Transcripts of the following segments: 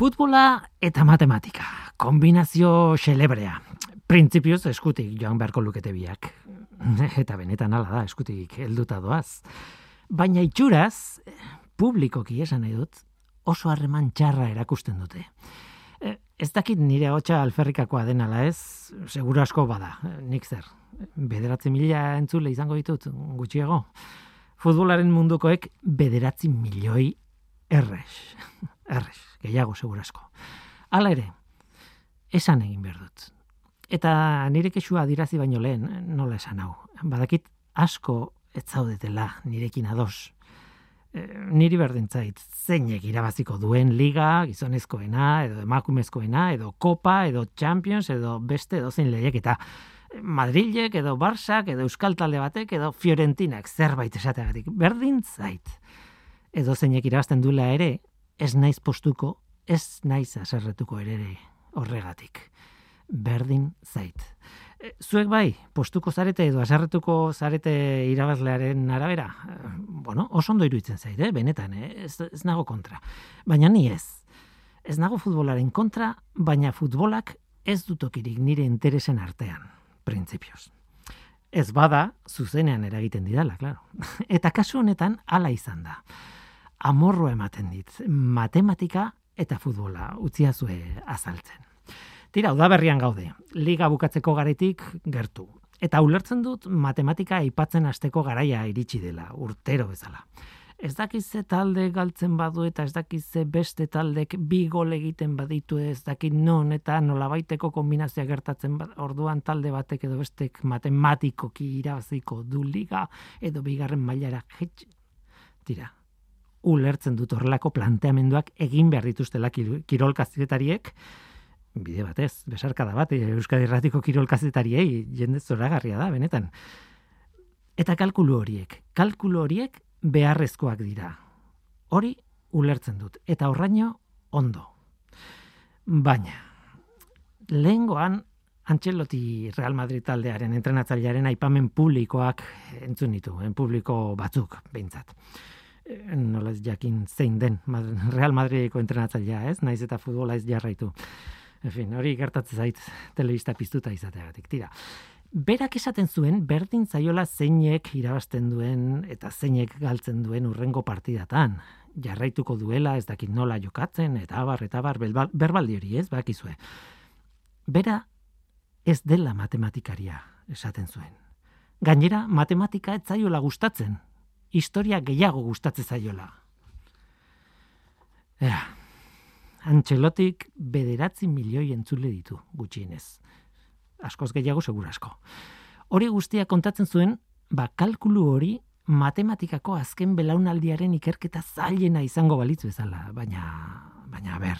Futbola eta matematika, kombinazio xelebrea. Printzipioz eskutik joan beharko lukete biak. Eta benetan ala da, eskutik helduta doaz. Baina itxuraz, publikoki esan nahi dut, oso harreman txarra erakusten dute. E, ez dakit nire hotxa alferrikakoa denala ez, seguro asko bada, nik zer. Bederatzi mila entzule izango ditut, gutxiago. Futbolaren mundukoek bederatzi milioi errex. Errex, gehiago seguro asko. Hala ere, esan egin behar dut. Eta nire kexua dirazi baino lehen, nola esan hau. Badakit asko ez zaudetela nirekin ados. E, niri berdin zait, zeinek irabaziko duen liga, gizonezkoena, edo emakumezkoena, edo kopa, edo champions, edo beste, edo zein lehiak, eta Madrilek, edo Barsak, edo Euskal Talde batek, edo Fiorentinak, zerbait esateagatik. Berdin zait. Edo zeinek irabazten duela ere, ez naiz postuko, ez naiz aserretuko ere horregatik. Berdin zait. E, zuek bai, postuko zarete edo asarretuko zarete irabazlearen arabera, e, bueno, oso ondo iruditzen zait, eh? benetan, eh? ez, ez nago kontra. Baina ni ez. Ez nago futbolaren kontra, baina futbolak ez dutokirik nire interesen artean, printzipioz. Ez bada, zuzenean eragiten didala, claro. Eta kasu honetan, hala izan da. Amorro ematen dit, matematika eta futbola, utziazue azaltzen. Tira, udaberrian gaude, liga bukatzeko garetik gertu. Eta ulertzen dut matematika aipatzen hasteko garaia iritsi dela, urtero bezala. Ez dakize talde galtzen badu eta ez dakize beste taldek bi gol egiten baditu ez dakit non eta nolabaiteko kombinazioa gertatzen bad, orduan talde batek edo bestek matematikoki irabaziko du liga edo bigarren mailara jetx. Tira, ulertzen dut horrelako planteamenduak egin behar dituztela kirolkazetariek, bide batez, besarkada bat, Euskadi Erratiko kirol kazetariei, jende zoragarria da, benetan. Eta kalkulu horiek, kalkulu horiek beharrezkoak dira. Hori ulertzen dut, eta horraino ondo. Baina, lehengoan, Antxeloti Real Madrid taldearen entrenatzailearen aipamen publikoak entzun ditu, en publiko batzuk, behintzat. E, nola ez jakin zein den Real Madrideko entrenatzailea, ez? Naiz eta futbola ez jarraitu. En fin, hori gertatzen zait telebista piztuta izateagatik. Tira, berak esaten zuen berdin zaiola zeinek irabazten duen eta zeinek galtzen duen urrengo partidatan. Jarraituko duela ez dakit nola jokatzen eta abar eta abar berbaldi hori ez, bakizue. Bera ez dela matematikaria esaten zuen. Gainera, matematika ez zaiola gustatzen. Historia gehiago gustatzen zaiola. Ea, Antxelotik bederatzi milioi entzule ditu, gutxienez. Askoz gehiago segurasko. Hori guztia kontatzen zuen, ba, kalkulu hori matematikako azken belaunaldiaren ikerketa zailena izango balitzu bezala, baina, baina, ber,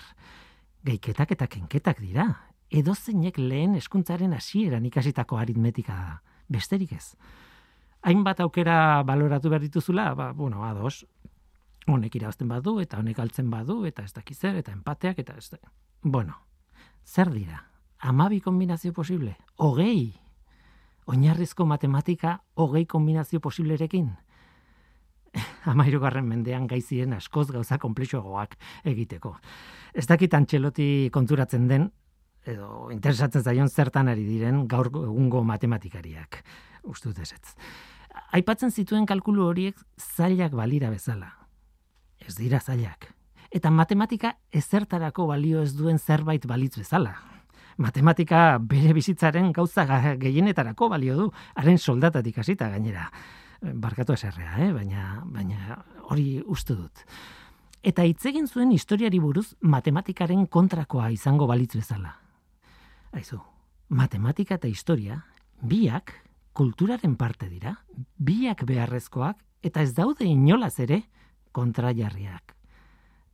geiketak eta kenketak dira. Edo zeinek lehen eskuntzaren hasieran ikasitako aritmetika da. Besterik ez. Hainbat aukera baloratu behar dituzula, ba, bueno, ados, honek irabazten badu eta honek galtzen badu eta ez dakiz zer eta empateak eta ez bueno zer dira? Amabi kombinazio posible? Hogei? Oinarrizko matematika hogei kombinazio posiblerekin? Amairugarren mendean gaiziren askoz gauza komplexuagoak egiteko. Ez dakit antxeloti konturatzen den edo interesatzen zaion zertan ari diren gaur egungo matematikariak ustut ez Aipatzen zituen kalkulu horiek zailak balira bezala ez dira zailak. Eta matematika ezertarako balio ez duen zerbait balitz bezala. Matematika bere bizitzaren gauza gehienetarako balio du, haren soldatatik hasita gainera. Barkatu eserrea, eh? baina, baina hori uste dut. Eta hitz egin zuen historiari buruz matematikaren kontrakoa izango balitz bezala. Aizu, matematika eta historia, biak kulturaren parte dira, biak beharrezkoak, eta ez daude inolaz ere, kontrajarriak.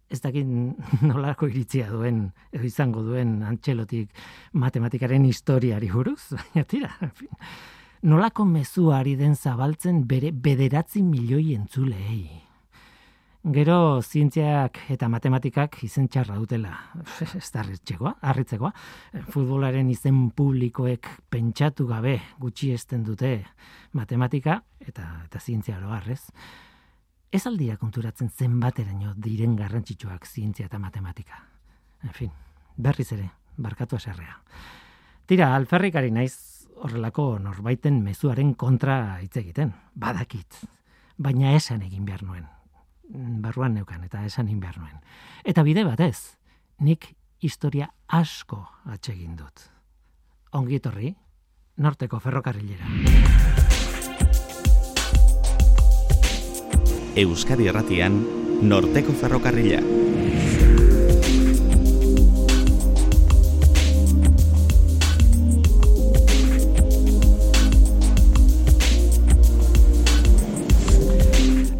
Ez dakit nolako iritzia duen, edo izango duen antxelotik matematikaren historiari buruz, baina tira. Nolako mezuari den zabaltzen bere bederatzi milioi entzulei. Gero zientziak eta matematikak izen txarra dutela. Ez da harritzekoa. Futbolaren izen publikoek pentsatu gabe gutxi esten dute matematika eta, eta zientzia harrez ez aldira konturatzen zenbateraino diren garrantzitsuak zientzia eta matematika. En fin, berriz ere, barkatu eserrea. Tira, alferrikari naiz horrelako norbaiten mezuaren kontra hitz egiten. Badakit. Baina esan egin behar nuen. Barruan neukan eta esan egin behar nuen. Eta bide batez, nik historia asko atsegin dut. Ongi etorri, norteko ferrokarrilera. Euskadi Erratian, norteko ferrokarrila.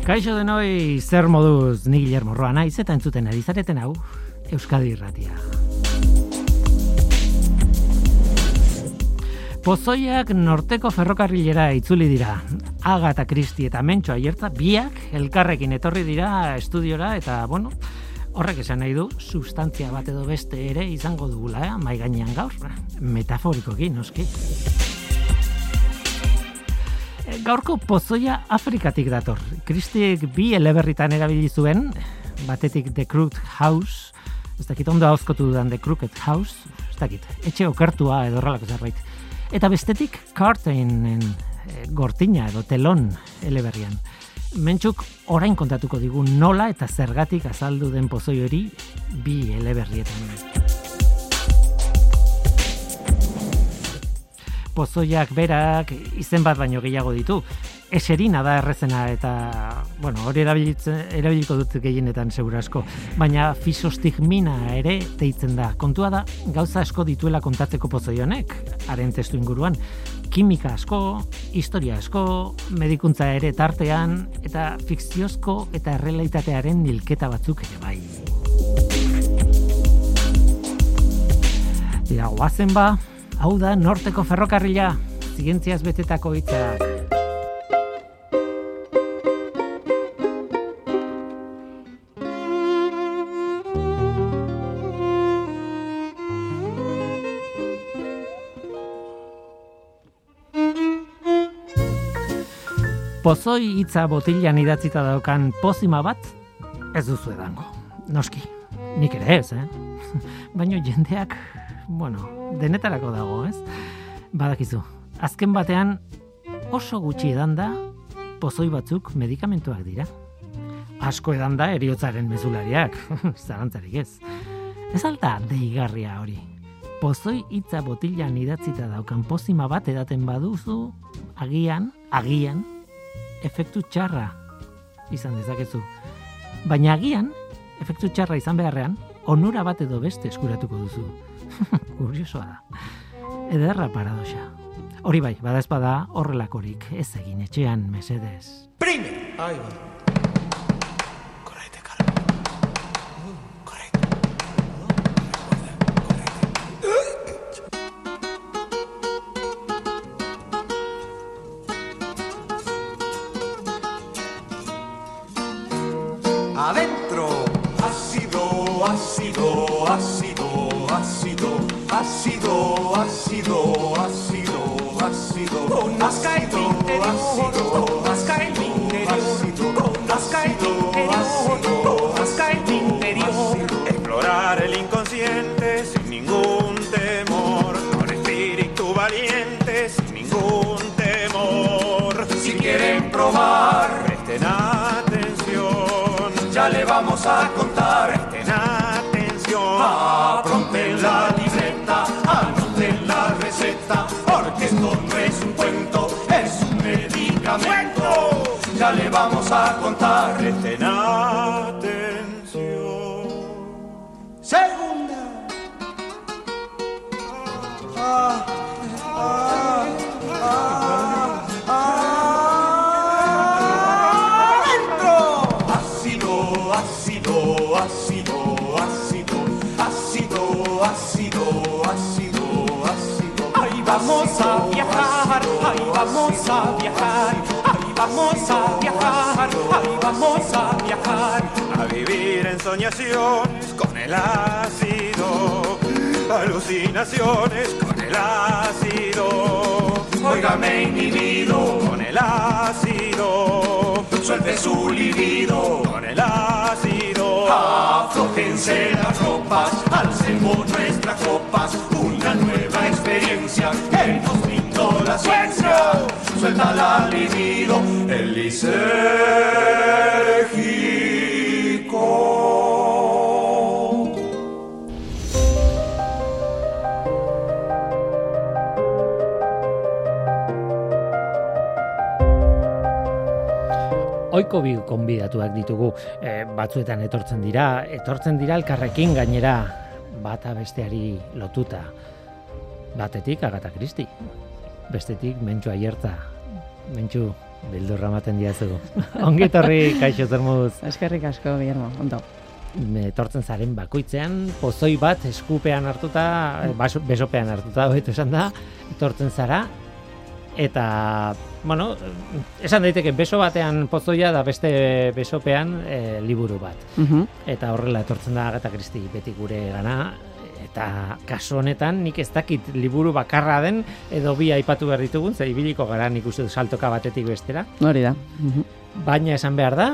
Kaixo denoi, zer moduz ni Guillermo Roa naiz eta entzuten ari zareten hau Euskadi Irratia. Pozoiak norteko ferrokarrilera itzuli dira. Aga eta Kristi eta Mentxo aiertza biak elkarrekin etorri dira estudiora eta bueno, horrek esan nahi du sustantzia bat edo beste ere izango dugula, eh? mai gainean gaur, metaforikoki noski. Gaurko pozoia Afrikatik dator. Kristik bi eleberritan erabili zuen, batetik The Crooked House, ez dakit ondo hauzkotu dudan The Crooked House, ez dakit, etxe okertua edo horrelako zerbait. Eta bestetik Cartainen e, gortina edo telon eleberrian. Mentsuk orain kontatuko digu nola eta zergatik azaldu den pozoi hori bi eleberrietan. Pozoiak berak izen bat baino gehiago ditu. Eserina da errezena eta, bueno, hori erabiliko dut gehienetan segurasko. Baina fisostigmina ere deitzen da. Kontua da, gauza asko dituela kontatzeko pozoi honek, haren testu inguruan. Kimika asko, historia asko, medikuntza ere tartean, eta fikziozko eta errealitatearen nilketa batzuk ere bai. Dira, guazen ba, Hau da, norteko ferrokarrila, zientziaz betetako hitza. Pozoi hitza botilan idatzita daukan pozima bat, ez duzu edango. Noski, nik ere ez, eh? Baina jendeak bueno, denetarako dago, ez? Badakizu, azken batean oso gutxi edan da pozoi batzuk medikamentuak dira. Asko edan da eriotzaren mezulariak, zarantzarik ez. Ez alta deigarria hori. Pozoi hitza botilan idatzita daukan pozima bat edaten baduzu, agian, agian, efektu txarra izan dezakezu. Baina agian, efektu txarra izan beharrean, onura bat edo beste eskuratuko duzu. Kuriosoa da. Ederra paradoxa. Hori bai, bada espada horrelakorik ez egin etxean mesedez. Prime! Ai, bai. ácido, ácido, ácido, ácido. Ácido, ácido, ácido, ácido, ácido. Explorar el inconsciente sin ningún temor. Con espíritu valiente sin ningún temor. Si quieren probar, presten atención. Ya le vamos a Ya le vamos a contar. Presten vamos a viajar. A vivir en soñaciones con el ácido, alucinaciones con el ácido. Óigame inhibido con el ácido suelte su libido con el ácido. Aflojense las ropas, alcemos nuestras copas, una nueva experiencia que nos brindó la ciencia. Suelta la libido, el lisérgico. Oiko bi konbidatuak ditugu, e, batzuetan etortzen dira, etortzen dira elkarrekin gainera bata besteari lotuta. Batetik Agatha Christie, bestetik Mentxu Aierta. Mentxu, bildurra ematen diazu. Ongi etorri, kaixo zermuz. Eskerrik asko, Guillermo, ondo. etortzen zaren bakoitzean, pozoi bat eskupean hartuta, eh, baso- besopean hartuta, hobeto esan da, etortzen zara, eta, bueno, esan daiteke beso batean pozoia da beste besopean eh, liburu bat. Mhm. Eta horrela etortzen da Agatha Christie beti gure gana, eta kasu honetan nik ez dakit liburu bakarra den edo bi aipatu behar ditugun, ze ibiliko gara nik uste saltoka batetik bestera, Hori da. Mhm. baina esan behar da,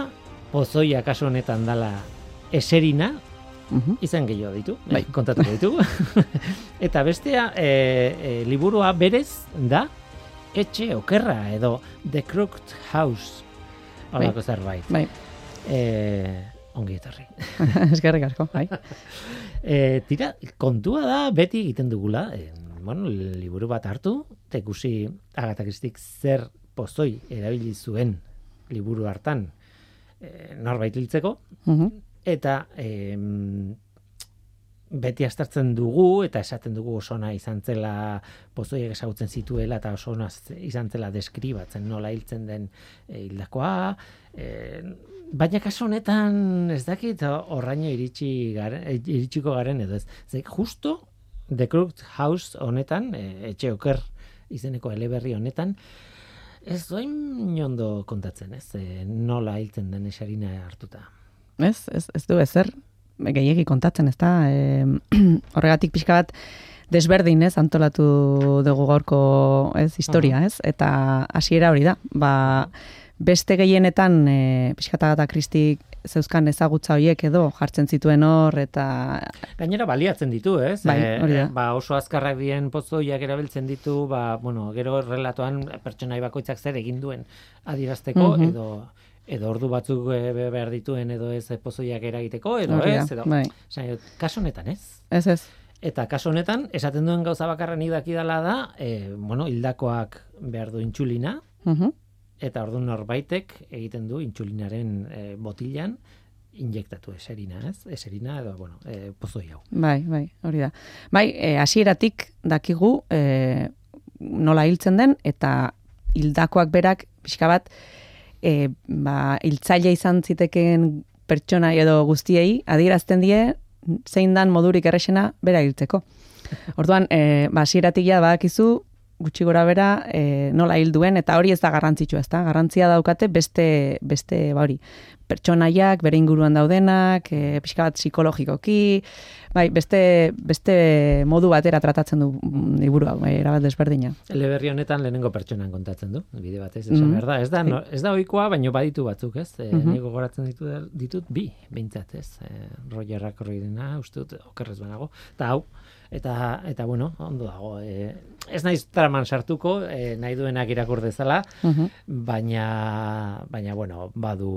pozoia kasu honetan dala eserina, Mhm. izan gehiago ditu, Bai. bai. kontatuko ditugu. eta bestea, e, e, liburua berez da, etxe okerra edo The Crooked House, holako zerbait. Bai, E, ongi etorri. eskerrik asko, bai. E, tira, kontua da beti egiten dugula, e, bueno, liburu bat hartu, Agatha Christie zer pozoi erabili zuen liburu hartan e, norbait hiltzeko, Mhm. eta em, beti astartzen dugu eta esaten dugu oso ona izan zela pozoiek ezagutzen zituela eta oso ona z- izan zela deskribatzen nola hiltzen den e, hildakoa. E, baina kasu honetan ez dakit horraino iritsi garen, e, iritsiko garen edo ez. Ze, justo The Crooked House honetan etxe oker izeneko eleberri honetan ez doin ondo kontatzen ez? E, nola hiltzen den esarina hartuta. Ez, ez, ez du ezer, gehiegi kontatzen, ez da? E, horregatik pixka bat, desberdin, ez, antolatu dugu gaurko, ez, historia, ez? Eta hasiera hori da, ba, beste gehienetan, e, pixka eta kristik zeuzkan ezagutza horiek edo jartzen zituen hor, eta Gainera baliatzen ditu, ez? Bai, Eh, hori da. eh, ba, oso azkarrak dien pozoiak erabiltzen ditu, ba, bueno, gero relatoan pertsonai bakoitzak zer egin duen adierazteko Mhm. edo edo ordu batzuk eh, be- behar dituen edo ez pozoiak eragiteko edo hori da, ez edo bai, kasu honetan ez ez ez, eta kasu honetan esaten duen gauza bakarra nik dakidala da e, bueno hildakoak behar du intsulina Mhm. eta ordu norbaitek egiten du intsulinaren e, botilan injektatu eserina, ez? Eserina edo, bueno, e, pozoi hau. Bai, bai, hori da. Bai, e, hasieratik dakigu e, nola hiltzen den eta hildakoak berak pixka bat e, ba, hiltzaile izan zitekeen pertsona edo guztiei adierazten die zein dan modurik erresena bera hiltzeko. Orduan, e, ba, hasieratik ja badakizu gutxi gora bera e, nola hil duen eta hori ez da garrantzitsua, ez da? Garrantzia daukate beste, beste ba hori, pertsonaiak, bere inguruan daudenak, e, pixka bat psikologikoki, bai, beste, beste modu batera tratatzen du mm, liburu hau, bai, erabat desberdina. Eleberri honetan lehenengo pertsonan kontatzen du, bide batez, esan Mhm. behar da. Ez da, no, ez da ohikoa, baino baditu batzuk, ez? E, Mhm. Nik gogoratzen ditut, ditut bi, behintzat, ez? E, Roger Ackroydena, uste dut, okerrez banago. Eta hau, eta, eta bueno, ondo dago. E, ez naiz traman sartuko, e, nahi duenak irakur dezala, Mhm. baina, baina, bueno, badu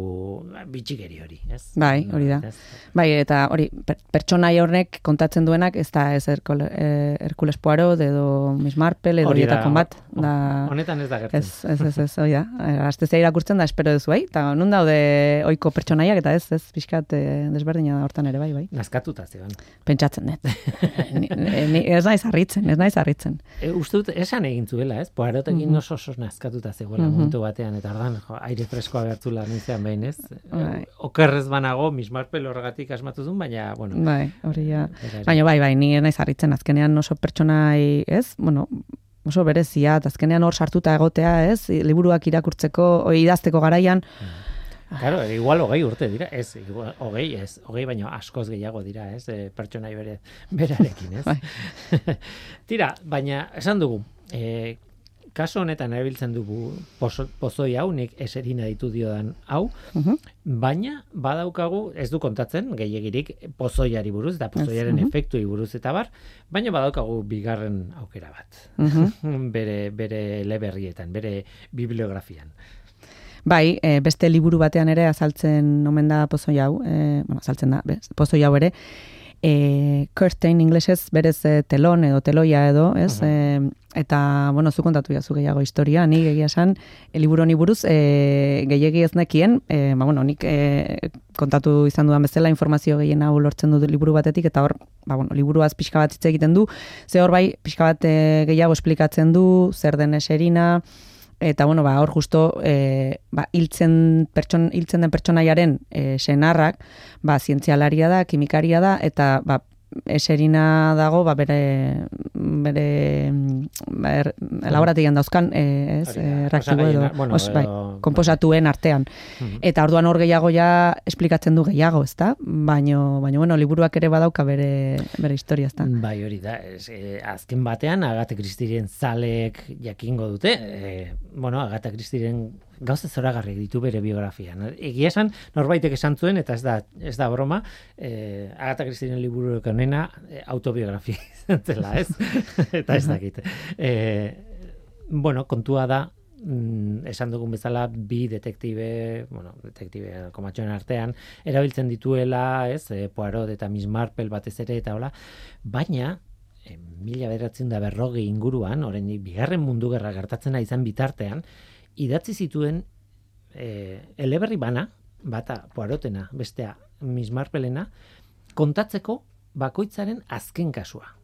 bitxikeri hori, ez? Bai, hori da. Ez? Bai, eta hori, per, pertsonai horrek kontatzen duenak, ez da ez eh, Hercules Poirot edo Miss Marple edo horietako bat. Da, Honetan ez da gertzen. ez, ez, ez, ez, hori da. Astezia irakurtzen da, espero duzu, bai? Eta nun daude oiko pertsonaiak, eta ez, ez, pixkat desberdina da hortan ere, bai, bai. Nazkatuta zegoen. Pentsatzen dut. ni, ni, ez naiz harritzen, ez naiz harritzen. E, uste dut esan egin zuela, ez? Poarotekin Mhm. oso oso nazkatuta zegoela Mhm. momentu batean, eta ordan jo, aire freskoa gertula nintzen behin, ez? Bai. Okerrez banago, Miss Marple horregatik asmatu duen, baina, bueno. Bai, hori ja. Baina bai, bai, ni ez naiz harritzen azkenean oso pertsonai, ez? Bueno, oso berezia, eta azkenean hor sartuta egotea, ez? Liburuak irakurtzeko, idazteko garaian, Claro, igual hogei urte dira, ez, igual, hogei, ez, hogei baino askoz gehiago dira, ez, e, pertsonai bere, berarekin, ez? Bai. Tira, baina, esan dugu, e, kaso honetan erabiltzen dugu pozo, pozoi hau, nik eserina ditu diodan hau, Mhm. baina badaukagu, ez du kontatzen, gehiagirik pozoiari buruz, eta pozoiaren mhm. efektuei buruz eta bar, baina badaukagu bigarren aukera bat. Mhm. bere, bere leberrietan, bere bibliografian. Bai, e, beste liburu batean ere azaltzen omen da pozoi hau, e, bueno, azaltzen da, bez, pozoi hau ere, e, curtain inglesez berez e, telon edo teloia edo, ez? E, eta, bueno, zu kontatu jazu gehiago historia, ni egia esan, e, liburu honi buruz, e, gehiegi ez nekien, e, ba, bueno, nik e, kontatu izan dudan bezala informazio gehien hau lortzen dut liburu batetik, eta hor, ba, bueno, liburuaz pixka bat hitz egiten du, ze hor bai, pixka bat e, gehiago esplikatzen du, zer den eserina, eta bueno, ba, hor justo e, ba, hiltzen, pertson, hiltzen den pertsonaiaren e, senarrak, ba, zientzialaria da, kimikaria da, eta ba, eserina dago, ba, bere, bere ba, er, laborategian dauzkan, e, ez, Hori da, e, reaktibo edo, bueno, os, bai, komposatuen artean. Mhm. Eta orduan hor gehiago ja esplikatzen du gehiago, ezta? Baino, baino bueno, liburuak ere badauka bere, bere historia, ezta? Bai, hori da. Ez, e, azken batean, Agate Kristiren zalek jakingo dute. E, bueno, Agata Kristiren gauza zoragarri ditu bere biografian. Egia esan, norbaitek esan zuen, eta ez da, ez da broma, e, Agata Kristiren liburu onena e, autobiografia izan zela, ez? eta ez dakit. E, bueno, kontua da, mm, esan dugun bezala bi detektibe, bueno, detektibe komatxoen artean, erabiltzen dituela, ez, e, Poirot eta Miss Marple batez ere eta hola, baina e, mila beratzen da berrogi inguruan, oraindik bigarren mundu gerra gertatzen izan bitartean, idatzi zituen e, eleberri bana, bata Poirotena, bestea Miss Marplena, kontatzeko bakoitzaren azken kasua.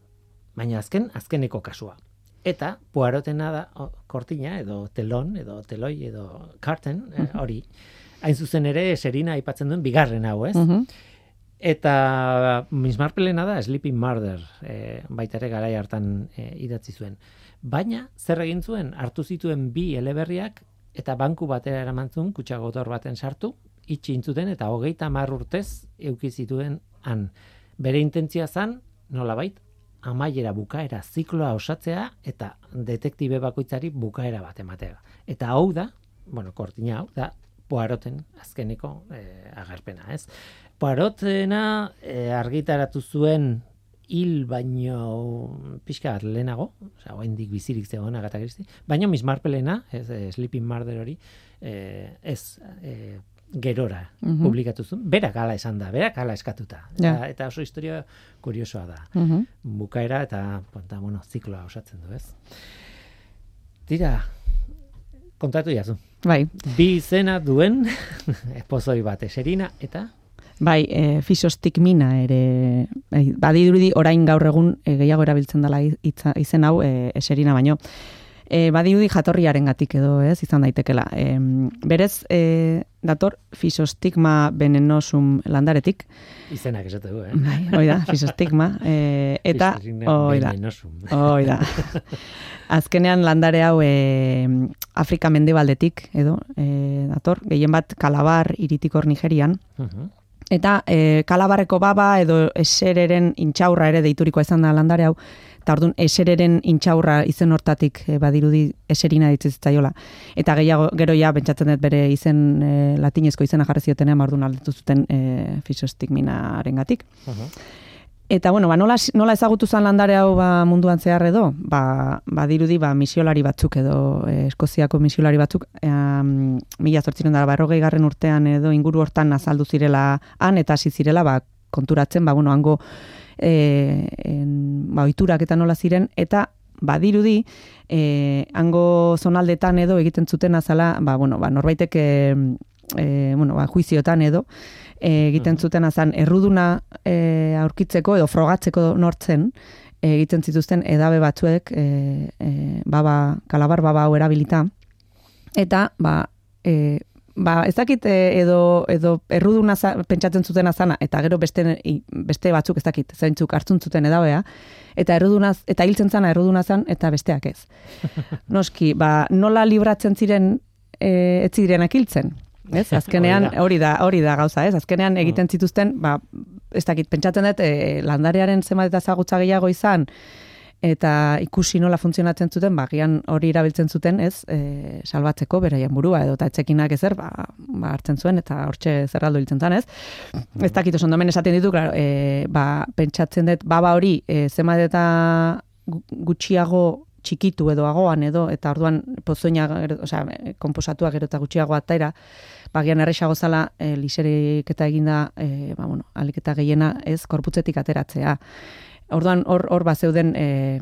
Baina azken, azkeneko kasua. Eta Poirotena da o, kortina edo telon edo teloi edo karten eh, hori. Hain zuzen ere Serina aipatzen duen bigarren hau, ez? Mhm. Eta Miss Marplena da Sleeping Murder, e, baita ere garai hartan e, idatzi zuen. Baina zer egin zuen hartu zituen bi eleberriak eta banku batera eramantzun kutxa gotor baten sartu, itxi intzuten eta hogeita hamar urtez euki zituen han. Bere intentzia zan, nolabait, amaiera bukaera zikloa osatzea eta detektibe bakoitzari bukaera bat ematea. Eta hau da, bueno, kortina hau, da Poiroten azkeneko eh, agerpena, ez? Poirotena eh, argitaratu zuen hil baino pixka bat lehenago, osea, oraindik bizirik zegoen Agatha Christie, baina Miss Marplena, ez, eh, Sleeping Murder hori, eh, ez eh, gerora Mhm. publikatu zuen, berak hala esan da, berak hala eskatuta. Ja. Eta, eta oso historia kuriosoa da. Mhm. Bukaera eta, eta bueno, zikloa osatzen du, ez? Tira, kontatu jazu. Bai, Bi izena duen pozoi bat eserina eta bai, e, fisostigmina ere, bai, badirudi orain gaur egun e, gehiago erabiltzen dela izen hau e, eserina baino. E, badirudi jatorriaren gatik edo ez, izan daitekela. E, berez, e, dator fisostigma venenosum landaretik, izenak esate du, eh? bai, hoi da, fisostigma, e, eta, hoi da. Hoi da. Azkenean landare hau e, Afrika mendebaldetik edo e, dator, gehien bat kalabar iritikor Nigerian. Mhm. Eta e, kalabarreko baba edo esereren intxaurra ere deiturikoa izan da landare hau. Eta orduan esereren intxaurra izen hortatik e, badirudi eserina ditzitzaiola. Eta gehiago gero ja pentsatzen dut bere izen e, latinezko izena jarri ziotenean orduan aldetu zuten e, fisostigminarengatik. Mhm. Eta bueno, ba, nola, nola ezagutu zen landare hau ba, munduan zehar edo, ba, ba dirudi ba, misiolari batzuk edo eh, Eskoziako misiolari batzuk um, mila zortziren dara barrogei garren urtean edo inguru hortan azaldu zirela han eta hasi zirela ba, konturatzen, ba, bueno, hango e, en, ba, oiturak eta nola ziren, eta badirudi e, hango zonaldetan edo egiten zuten azala, ba, bueno, ba, norbaitek e, bueno, ba, juiziotan edo, egiten zuten azan erruduna e, aurkitzeko edo frogatzeko nortzen, egiten zituzten edabe batzuek e, e, baba, kalabar baba hau erabilita, eta ba, e, ba ez dakit edo, edo erruduna za, pentsatzen zuten azana, eta gero beste, beste batzuk ez dakit, zeintzuk hartzun zuten edabea, eta errudunaz, eta hiltzen zana erruduna zan, eta besteak ez. Noski, ba, nola libratzen ziren e, ez zirenak hiltzen. Ez? Azkenean Hori da. hori da, gauza, ez? Azkenean egiten zituzten, ba, ez dakit, pentsatzen dut, e, landarearen zenbat eta ezagutza gehiago izan, eta ikusi nola funtzionatzen zuten, ba, gian hori erabiltzen zuten, ez, e, salbatzeko beraien burua, edo eta etxekinak ezer, ba, ba, hartzen zuen, eta hortxe zerraldo hiltzen zan, ez. Mhm. Ez dakit oso ondomen esaten ditu, claro, e, ba, pentsatzen dut, baba hori, e, zema eta gu- gutxiago txikitu edo agoan edo, eta orduan pozoina, osea, komposatuak gero eta gutxiago ataira, bagian erresago zala e, liserik eta eginda, e, ba, bueno, alik eta gehiena ez korputzetik ateratzea. Orduan hor hor ba zeuden e,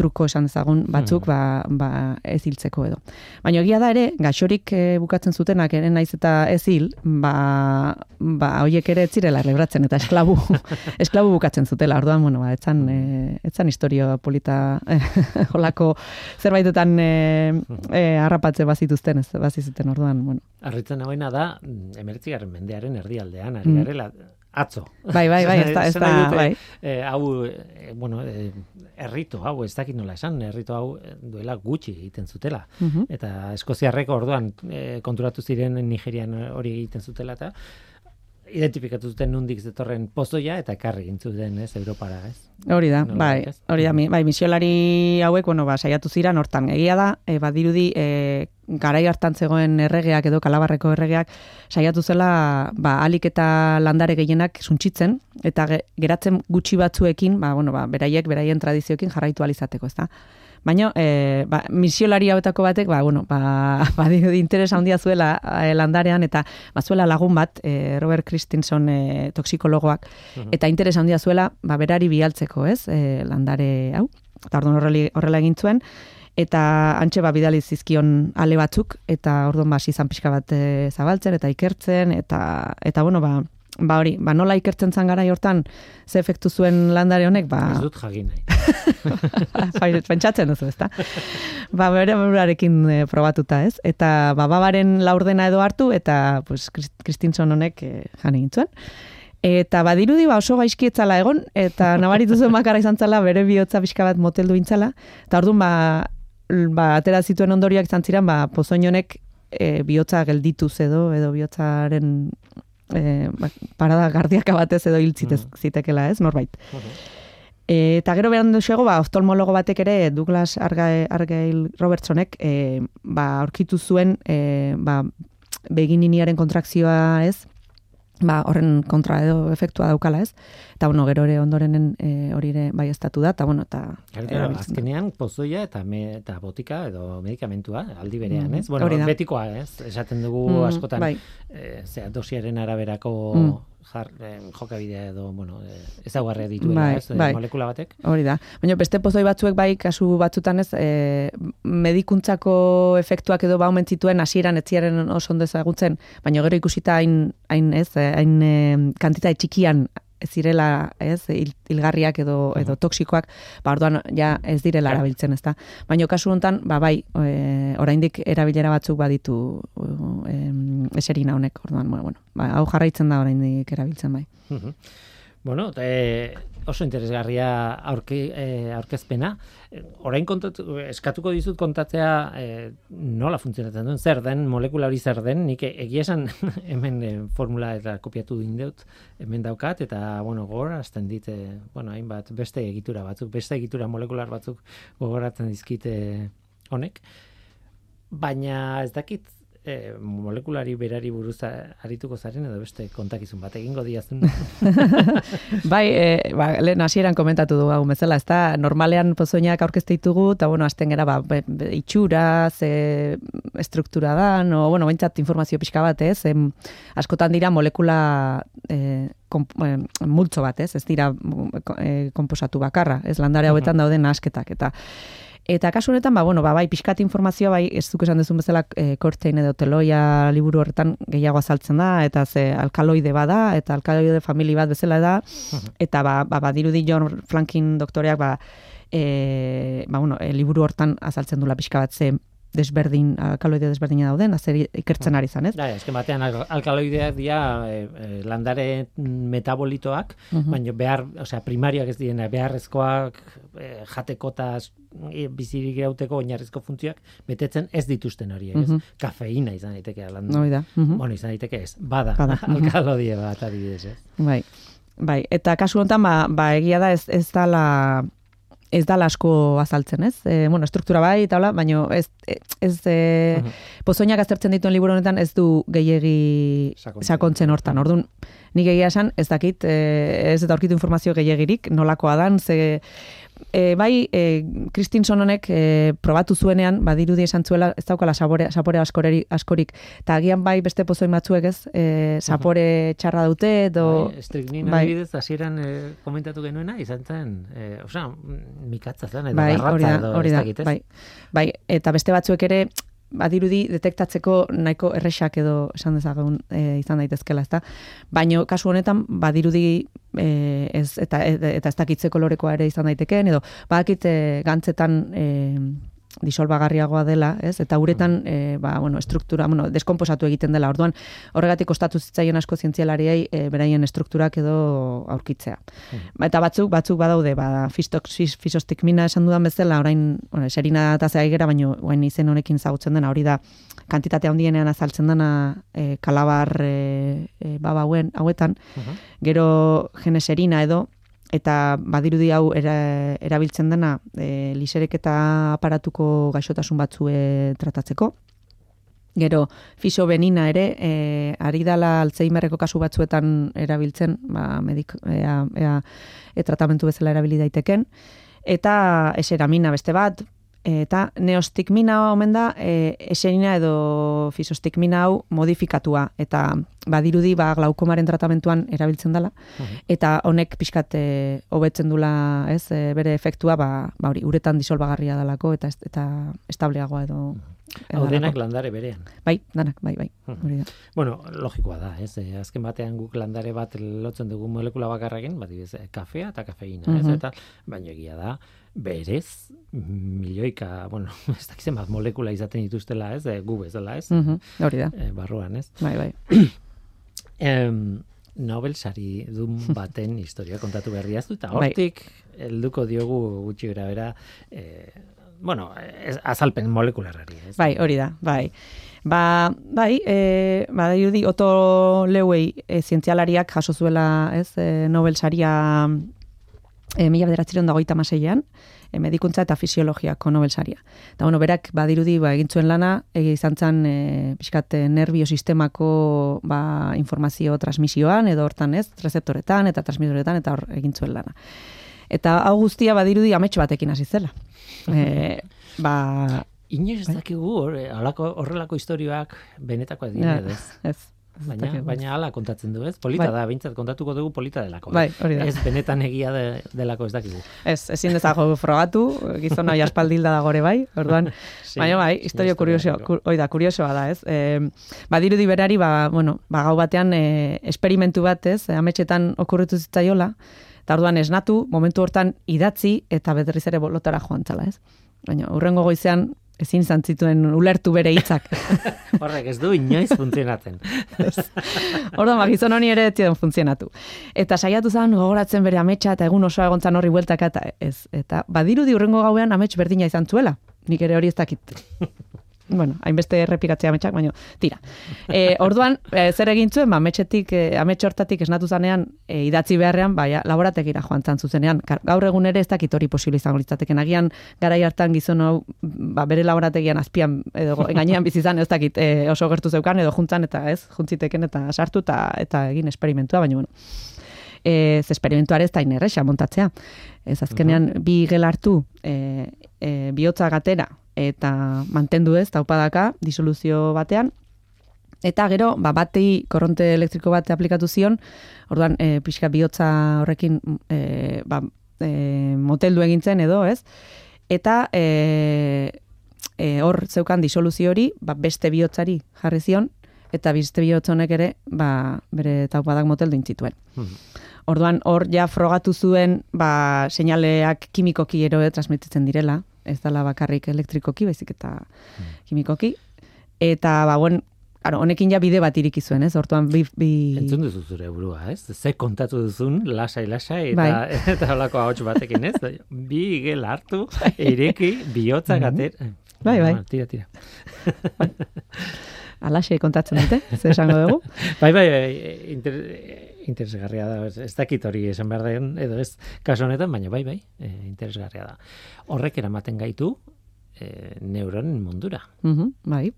truko esan dezagun batzuk ba, ba ez hiltzeko edo. Baina egia da ere gaixorik e, bukatzen zutenak ere naiz eta ez hil, ba ba hoiek ere ez zirela lebratzen eta esklabu esklabu bukatzen zutela. Orduan bueno, ba etzan e, etzan historia polita e, holako zerbaitetan e, e, harrapatze bazituzten ez bazizuten orduan, bueno. Arritzen hauena da, emeretzi garren mendearen erdialdean, ari Mm. Atzo. Bai, bai, bai, ez da, ez da, bai. eh, hau, eh, bueno, eh, errito hau, ez dakit nola esan, errito hau duela gutxi egiten zutela. Mhm. Eta eskoziarrek orduan eh, konturatu ziren Nigerian hori egiten zutela eta identifikatu zuten nundik zetorren pozoia eta ekarri egin zuten, ez, Europara, ez? Hori da, Nola bai, ez? hori da, mi- bai, misiolari hauek, bueno, ba, saiatu ziran hortan. Egia da, e, badirudi, e, garai hartan zegoen erregeak edo kalabarreko erregeak, saiatu zela, ba, alik eta landare gehienak suntxitzen, eta ge- geratzen gutxi batzuekin, ba, bueno, ba, beraiek, beraien tradizioekin jarraitu alizateko, ez da? Baina, e, ba, misiolari hauetako batek, ba, bueno, ba, badirudi interes handia zuela e, landarean, eta ba, zuela lagun bat, e, Robert Christensen e, toksikologoak, eta interes handia zuela, ba, berari bialtzeko, ez, e, landare hau. Eta orduan horrela, horrela egin zuen, eta antxe ba, bidali zizkion ale batzuk, eta orduan ba, izan pixka bat e, zabaltzen, eta ikertzen, eta, eta bueno, ba, ba hori, ba nola ikertzen zan gara hortan, ze efektu zuen landare honek, ba, Ez dut jagin nahi. bai, pentsatzen duzu, ezta? Ba, bere buruarekin e, probatuta, ez? Eta ba, babaren laurdena edo hartu, eta pues, Krist- Kristinson honek e, jan egin zuen. Eta badirudi ba oso gaizki etzala egon, eta nabaritu zuen bakarra izan zala, bere bihotza pixka bat moteldu intzala, eta orduan ba, ba, atera zituen ondoriak izan ziren, ba, pozoin honek e, bihotza geldituz edo, edo bihotzaren e, ba, parada gardiaka batez edo hiltzitez zitekela, ez, norbait. E, eta gero beran duxego, ba, oftalmologo batek ere, Douglas Argyle, Argyle Robertsonek, e, ba, aurkitu zuen, e, ba, begininiaren kontrakzioa ez, ba, horren kontra edo efektua daukala ez. Eta, bueno, gero ere ondorenen e, hori ere bai estatu da, eta, bueno, eta... Claro, azkenean pozoia eta me, eta botika edo medikamentua aldi berean, Mhm, ez? Bueno, betikoa, ez? Esaten dugu Mm, askotan bai. eh, zera, dosiaren araberako Mm. Jar, eh, jokabidea edo, bueno, eh, ezaugarria dituela, Bai, ez? Eh, bai. Molekula batek. Hori da. Baina beste pozoi batzuek bai, kasu batzutan ez, e, medikuntzako efektuak edo ba zituen hasieran etziaren oso ondo ezagutzen, baina gero ikusita hain, hain ez, eh, hain e, kantitate txikian ez direla, ez, hil, hilgarriak edo edo toksikoak, ba orduan ja ez direla erabiltzen, ezta. Baina kasu honetan, ba bai, e, oraindik erabilera batzuk baditu e, eserina honek, orduan, bueno, bueno, ba, hau jarraitzen da oraindik erabiltzen bai. Bueno, e, oso interesgarria aurke, e, aurkezpena. E, Orain kontatu, eskatuko dizut kontatzea e, nola funtzionatzen duen, zer den, molekula hori zer den, nik egia esan hemen e, formula eta kopiatu din dut, hemen daukat, eta, bueno, gogorazten dit, e, bueno, hainbat beste egitura batzuk, beste egitura molekular batzuk gogoratzen dizkite honek. Baina ez dakit, e, molekulari berari buruz arituko zaren edo beste kontakizun bat egingo diazun. Bai, e, ba, lehen hasieran komentatu du hau bezala, ez da, normalean pozoinak aurkezte ditugu, eta bueno, azten gara, ba, be, be, itxura, ze struktura da, no, bueno, bentsat informazio pixka bat, ez, em, askotan dira molekula e, kom, e, multzo bat, ez, ez dira e, komposatu bakarra, ez landare hauetan dauden asketak, eta Eta kasu honetan, ba, bueno, ba, bai, pixkat informazioa, bai, ez duk esan duzun bezala, e, kortein edo teloia liburu horretan gehiago azaltzen da, eta ze alkaloide bada, eta alkaloide famili bat bezala da, eta ba, ba, badirudi John Flankin doktoreak, ba, e, ba, bueno, e, liburu hortan azaltzen dula pixka bat ze desberdin, alkaloide desberdina dauden, azer ikertzen ari zan, ez? Da, esken batean al- alkaloideak dira e, e, landare metabolitoak, baina behar, osea, primariak ez direna, beharrezkoak e, jateko eta bizirik irauteko oinarrizko funtzioak betetzen ez dituzten horiek, ez? Mhm. Kafeina izan daiteke lan. Hoi da. mhm. Bueno, izan daiteke ez. Bada, Bada, mhm. alkalodie bat adibidez, ez? Bai. Bai, eta kasu honetan ba, ba egia da ez ez dala ez da asko azaltzen, ez? E, bueno, struktura bai, eta hola, baina ez, ez e, pozoinak aztertzen dituen liburu honetan ez du gehiegi Sakontzen. sakontzen hortan. Orduan, nik egia esan, ez dakit, e, ez eta aurkitu informazio gehiagirik, nolakoa dan, ze e, bai, e, Kristinson honek e, probatu zuenean, badirudi esan zuela, ez daukala sapore, sapore askoreri, askorik, eta agian bai beste pozoin batzuek ez, e, sapore txarra dute, edo... Bai, Estriknin bai. adibidez, hasieran eh, komentatu genuena, izan zen, eh, osea, mm, mikatza zen, edo bai, garratza hori da, edo hori da, ez? bai, bai, eta beste batzuek ere, badirudi detektatzeko nahiko erresak edo esan dezagun e, izan daitezkela, ezta? Baino kasu honetan badirudi e, ez eta eta ez dakitze kolorekoa ere izan daitekeen edo badakit e, gantzetan disolbagarriagoa dela, ez? Eta uretan e, ba, bueno, estruktura, bueno, deskomposatu egiten dela. Orduan, horregatik kostatu zitzaion asko zientzialariei e, beraien estrukturak edo aurkitzea. Ba, eta batzuk, batzuk badaude, ba, fistox, fis, fisostigmina esan dudan bezala, orain, bueno, eserina eta zea gera, baino, orain izen honekin zagutzen dena, hori da, kantitate handienean azaltzen dena e, kalabar e, e, baba hauen, hauetan, gero geneserina edo, eta badirudi hau era, erabiltzen dena e, liserek eta aparatuko gaixotasun batzue tratatzeko. Gero, fisobenina ere, e, ari dala Alzheimerreko kasu batzuetan erabiltzen, ba, medik, ea, ea, e, tratamentu bezala erabili daiteken. Eta eseramina beste bat, eta neostigmina omen da, e, eserina edo fisostigmina hau modifikatua, eta badirudi ba, glaukomaren tratamentuan erabiltzen dela, eta honek pixkat e, hobetzen dula, ez, e, bere efektua, ba, ba hori, uretan disolbagarria dalako, eta eta estableagoa edo... Hau denak landare berean. Bai, danak, bai, bai. Hori da. Bueno, logikoa da, ez? Eh, azken batean guk landare bat lotzen dugu molekula bakarrakin, bat dibez, eh, kafea eta kafeina, ez? Mhm. Eta, baina egia da, berez, milioika, bueno, ez dakizen bat molekula izaten dituztela, ez? Eh, gu bezala, ez? Mhm, Hori da. Eh, barruan, ez? Bai, bai. Em, Nobel sari dun baten historia kontatu berria ez du, eta Bai. hortik helduko diogu gutxi gara bera, eh, bueno, ez, azalpen molekularrari, ez? Bai, hori da, bai. Ba, bai, e, ba, dirudi, Otto Leuei e, zientzialariak jaso zuela, ez, e, Nobel saria e, mila bederatzeren dagoita maseian, e, medikuntza eta fisiologiako Nobel saria. Eta, bueno, berak, badirudi, ba, egin zuen lana, egi izan zen, e, pixkat, e, nerviosistemako, ba, informazio transmisioan, edo hortan, ez, rezeptoretan, eta transmitoretan, eta hor egin zuen lana. Eta hau guztia badirudi amets batekin hasi zela. E, ba, Inoiz ez Bai. dakigu horrelako istorioak benetakoak Ja, dira, ez? ez. ez Baina, baina hala kontatzen du, ez? Polita Bai. da, bintzat kontatuko dugu polita delako. Bai, hori da. Ez benetan egia de, delako ez dakigu. Ez, ezin dezago frogatu, gizon hori aspaldilda da gore bai, orduan, Sí, baina bai, historio delako. kur, oi da, kuriosoa da, ez? E, badirudi berari, ba, bueno, ba, gau batean e, esperimentu bat, ez, ametxetan okurritu zitzaiola, eta orduan esnatu, momentu hortan idatzi, eta berriz ere bolotara joan zala, ez? Baina, urrengo goizean, ezin izan zituen ulertu bere hitzak. Horrek ez du inoiz funtzionatzen. Orduan, ba, gizon honi ere ez zidan funtzionatu. Eta saiatu zen gogoratzen bere ametsa eta egun osoa egontzan horri bueltaka eta ez. Eta badirudi urrengo gauean amets berdina izan zuela. Nik ere hori ez dakit. bueno, hainbeste errepikatzea ametsak, baina tira. E, orduan, e, zer egin zuen, ba, ametsetik, e, amets hortatik esnatu zanean, e, idatzi beharrean, baina laborategira joan zan zuzenean. Gaur egun ere ez dakit hori posible izango litzateken. Agian, garai hartan gizon hau, ba, bere laborategian azpian, edo gainean bizi izan, ez dakit, e, oso gertu zeukan, edo juntzan, eta ez, juntziteken, eta sartu, eta, eta egin esperimentua, baina, bueno, ez esperimentuare ez da inerrexa montatzea. Ez azkenean bi gel hartu e, e, bihotza gatera eta mantendu ez taupadaka disoluzio batean. Eta gero ba, batei korronte elektriko bat aplikatu zion. Orduan e, pixka bihotza horrekin e, ba, e, moteldu egintzen edo ez? Eta e, e, hor zeukan disoluzio hori ba, beste bihotzari jarri zion. Eta beste bihotz honek ere ba, bere taupadak moteldu intzituen. Orduan hor ja frogatu zuen ba seinaleak kimikoki ero transmititzen direla, ez dela bakarrik elektrikoki, baizik eta kimikoki. Eta ba buen, claro, honekin ja bide bat iriki zuen, ez? Orduan bi, bi... Entzun duzu zure burua, ez? Ze kontatu duzun, lasai, lasai, eta, Bai. eta holako ahots batekin, ez? Bi gel hartu, ireki, bihotza gater. Bai, bai. Bueno, Tira, tira. Alaxe kontatzen dute, ze esango dugu. Bai, bai, bai, inter, interesgarria da, ez, dakit hori esan behar den, edo ez kasu honetan, baina bai, bai, e, interesgarria da. Horrek eramaten gaitu e, neuronen mundura. Mhm, bai.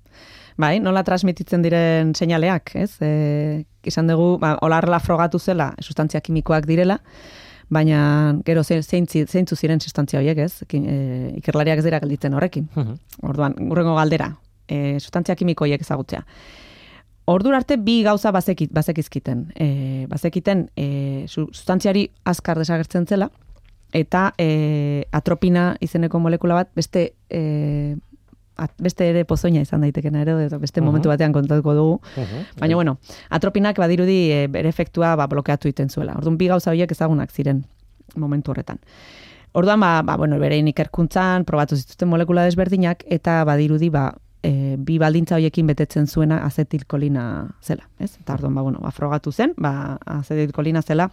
Bai, nola transmititzen diren seinaleak, ez? E, izan dugu, ba, olarla frogatu zela, sustantzia kimikoak direla, baina gero zeintzi, zeintzu ziren sustantzia horiek, ez? E, ikerlariak ez dira gelditzen horrekin. Mhm. Orduan, urrengo galdera, e, sustantzia kimiko horiek ezagutzea. Ordura arte bi gauza bazekit, bazekizkiten. E, bazekiten e, sustantziari azkar desagertzen zela, eta e, atropina izeneko molekula bat beste e, at, beste ere pozoina izan daitekena ere, eta beste Mhm. momentu batean kontatuko dugu. Mhm. Baina, bueno, atropinak badirudi e, bere efektua ba, blokeatu iten zuela. Orduan, bi gauza horiek ezagunak ziren momentu horretan. Orduan, ba, ba, bueno, berein ikerkuntzan, probatu zituzten molekula desberdinak, eta badirudi, ba, e, bi baldintza horiekin betetzen zuena azetilkolina zela. Ez? Eta orduan, ba, bueno, ba, frogatu zen, ba, azetilkolina zela,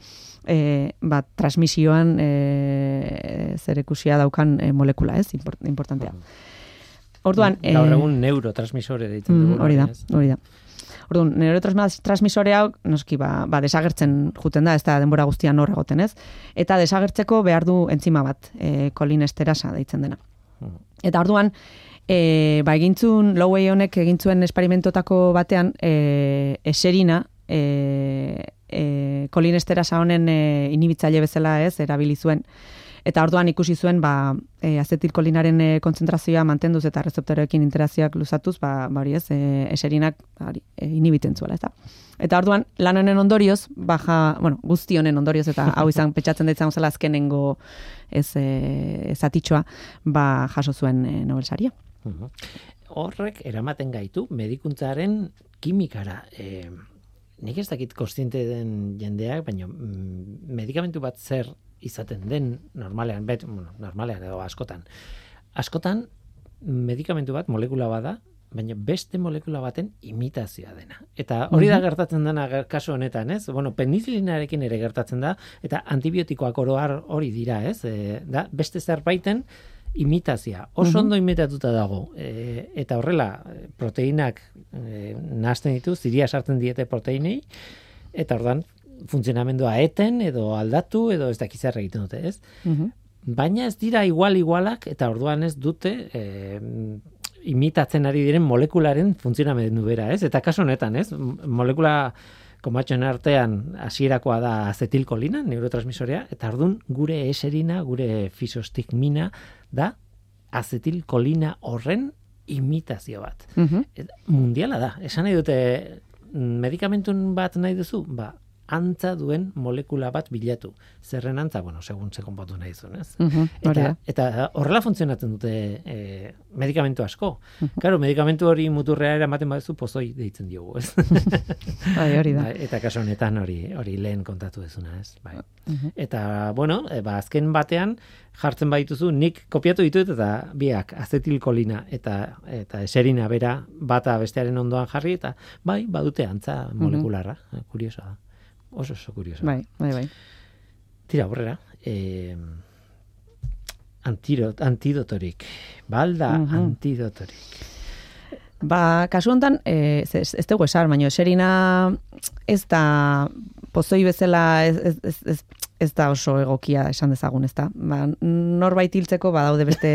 e, ba, transmisioan e, zerekusia daukan e, molekula, ez? Import, importantea. Orduan, Gaur e, egun neurotransmisore deitzen Mm, dugu. hori da, hori da. Orduan, neurotransmisore hau, noski, ba, ba, desagertzen juten da, ez da denbora guztian hor egoten, ez? Eta desagertzeko behar du entzima bat, e, kolinesterasa deitzen dena. Mhm. Eta orduan, e, ba, egintzun, Lowey honek egintzuen esperimentotako batean, e, eserina, e, e, kolinesterasa honen e, inhibitzaile bezala ez, erabili zuen. Eta orduan ikusi zuen, ba, e, azetilkolinaren e, kontzentrazioa mantenduz eta rezeptoreekin interazioak luzatuz, ba, ba hori ez, e, eserinak ba, hori, e, inhibiten zuela, eta. Eta orduan, lan honen ondorioz, baja, bueno, guzti honen ondorioz, eta hau izan petxatzen ditzen zela azkenengo ez, e, zatitxoa, ba, jaso zuen e, Nobel saria. Mhm. Horrek eramaten gaitu medikuntzaren kimikara. E, nik ez dakit kostiente den jendeak, baina mm, medikamentu bat zer izaten den normalean, bet, bueno, normalean edo askotan. Askotan medikamentu bat molekula bada, baina beste molekula baten imitazioa dena. Eta hori da gertatzen dena kasu honetan, ez? Bueno, penizilinarekin ere gertatzen da, eta antibiotikoak oroar hori dira, ez? E, da, beste zerbaiten imitazia. Oso ondo imitatuta dago. E, eta horrela, proteinak e, nahazten ditu, ziria sartzen diete proteinei, eta ordan funtzionamendua eten, edo aldatu, edo ez dakiz zer egiten dute, ez? Baina ez dira igual igualak eta orduan ez dute e, imitatzen ari diren molekularen funtzionamendu bera, ez? Eta kasu honetan, ez? Molekula komatxoen artean hasierakoa da azetilkolina, neurotransmisorea, eta ordun gure eserina, gure fisostigmina da azetilkolina horren imitazio bat. Mhm. Et- mundiala da. Esan nahi dute mm, medikamentun bat nahi duzu, ba, antza duen molekula bat bilatu. Zerren antza, bueno, segun ze konpontu nahi zuen, ez? Mhm, hori Eta, eta horrela funtzionatzen dute e, medikamentu asko. Claro, medikamentu hori muturrea eramaten baduzu pozoi deitzen diogu, ez? Bai, hori da. Bai, eta kasu honetan hori hori lehen kontatu dezuna, ez? Bai. Mhm. Eta, bueno, e, ba, azken batean jartzen baituzu, nik kopiatu ditut eta biak azetilkolina eta eta eserina bera bata bestearen ondoan jarri eta bai, badute antza molekularra. Eh, Kuriosoa da. Oso oso kuriosoa. Bai, bai, bai. Tira, aurrera. Eh, antirot, antidotorik. Balda Mhm. antidotorik. Ba, kasu honetan, e, ez, ez, dugu esan, baina eserina ez da pozoi bezala ez, ez, ez, ez, da oso egokia esan dezagun, ez da. Ba, norbait hiltzeko badaude beste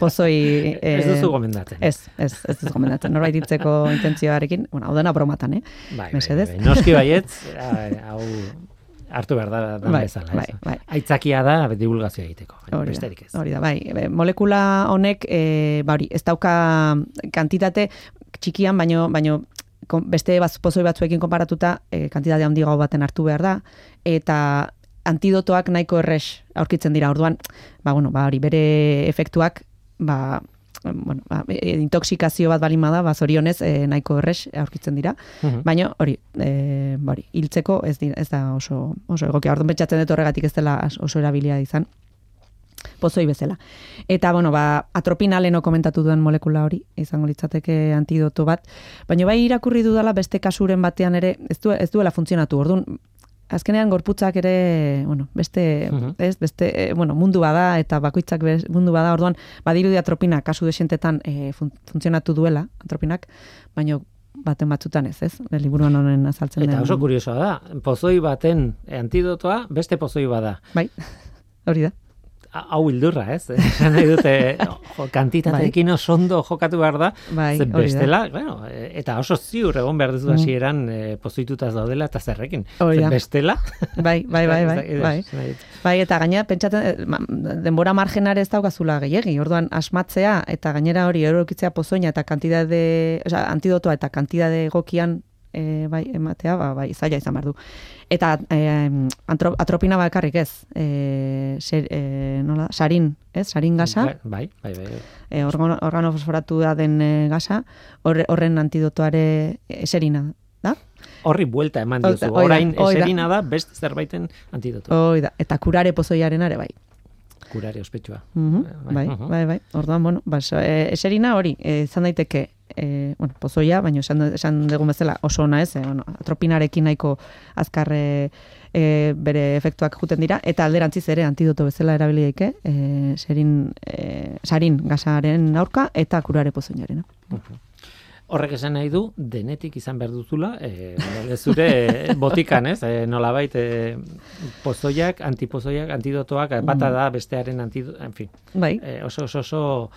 pozoi... e, ez duzu gomendatzen. Ez, ez, ez duz gomendatzen. Norbait hiltzeko intentzioarekin, bueno, hau dena bromatan, eh? Bai, bai, mesedez. bai, Noski baietz, hau hartu behar da, da Bai, bezala. bai, bai. Aitzakia da divulgazioa egiteko. Hori Besterik ez. hori da, bai. Molekula honek, e, ba hori, ez dauka kantitate txikian, baino, baino beste baz, pozoi batzuekin konparatuta, e, kantitate handiago baten hartu behar da, eta antidotoak nahiko errex aurkitzen dira. Orduan, ba, bueno, ba, hori, bere efektuak, ba, bueno, ba, e, intoxikazio bat balin bada, ba, zorionez, e, nahiko errex aurkitzen dira. Mhm. Baina hori, e, ba hori, hiltzeko ez, dira, ez da oso, oso egokia. Orduan pentsatzen dut horregatik ez dela oso erabilia izan pozoi bezala. Eta, bueno, ba, atropina leno komentatu duen molekula hori, izango litzateke antidoto bat, baina bai irakurri dudala beste kasuren batean ere, ez, du, ez duela funtzionatu, orduan, azkenean gorputzak ere, bueno, beste, Mhm. ez, beste, eh, bueno, mundu bada, eta bakoitzak bez- mundu bada, orduan, badirudi atropina kasu desentetan e, fun, funtzionatu duela, atropinak, baina baten batzutan ez, ez? Liburuan honen azaltzen Eta den. oso kuriosoa da, pozoi baten antidotoa beste pozoi bada. Bai, hori da. Ha- Hau hildurra, ez? Esan nahi dute, jo, kantitateekin oso ondo jokatu behar da. Bai, ze hori da. bestela, bueno, e, eta oso ziur egon behar duzu hasieran e, pozoituta ez daudela eta zerrekin. Hori Ze da. bestela. Bai, bai, bai, bai, bai. Bai, eta gainera pentsatzen eh, denbora margenare ez daukazula gehiegi. Orduan asmatzea eta gainera hori erokitzea pozoina eta kantidade, osea, antidotoa eta kantidade egokian e, bai, ematea, ba, bai, zaila izan behar du. Eta e, antro, atropina bakarrik ez, e, ser, e, nola, sarin, ez, sarin gasa, Bai, bai, bai. e, organo, organofosforatua den e, gasa, horre, horren antidotoare eserina da? Horri buelta eman diozu. da, da, Orain da. eserina da beste zerbaiten antidoto. Hoi da, eta kurare pozoiaren are bai. Kurare ospetsua. Mhm, Bai, bai, mhm. bai, bai. Orduan, bueno, ba, so, e, eserina hori, e, izan daiteke, e, bueno, pozoia, baina esan, esan dugun bezala oso ona ez, e, bueno, atropinarekin nahiko azkarre e, bere efektuak juten dira, eta alderantziz ere antidoto bezala erabili daike, e, serin, e, sarin gasaren aurka eta kurare pozoinarena. Horrek esan nahi du, denetik izan behar duzula, e, zure botikan, ez? E, nolabait, e, pozoiak, antipozoiak, antidotoak, bata da bestearen antidoto, en fin. Bai, E, oso, oso, oso,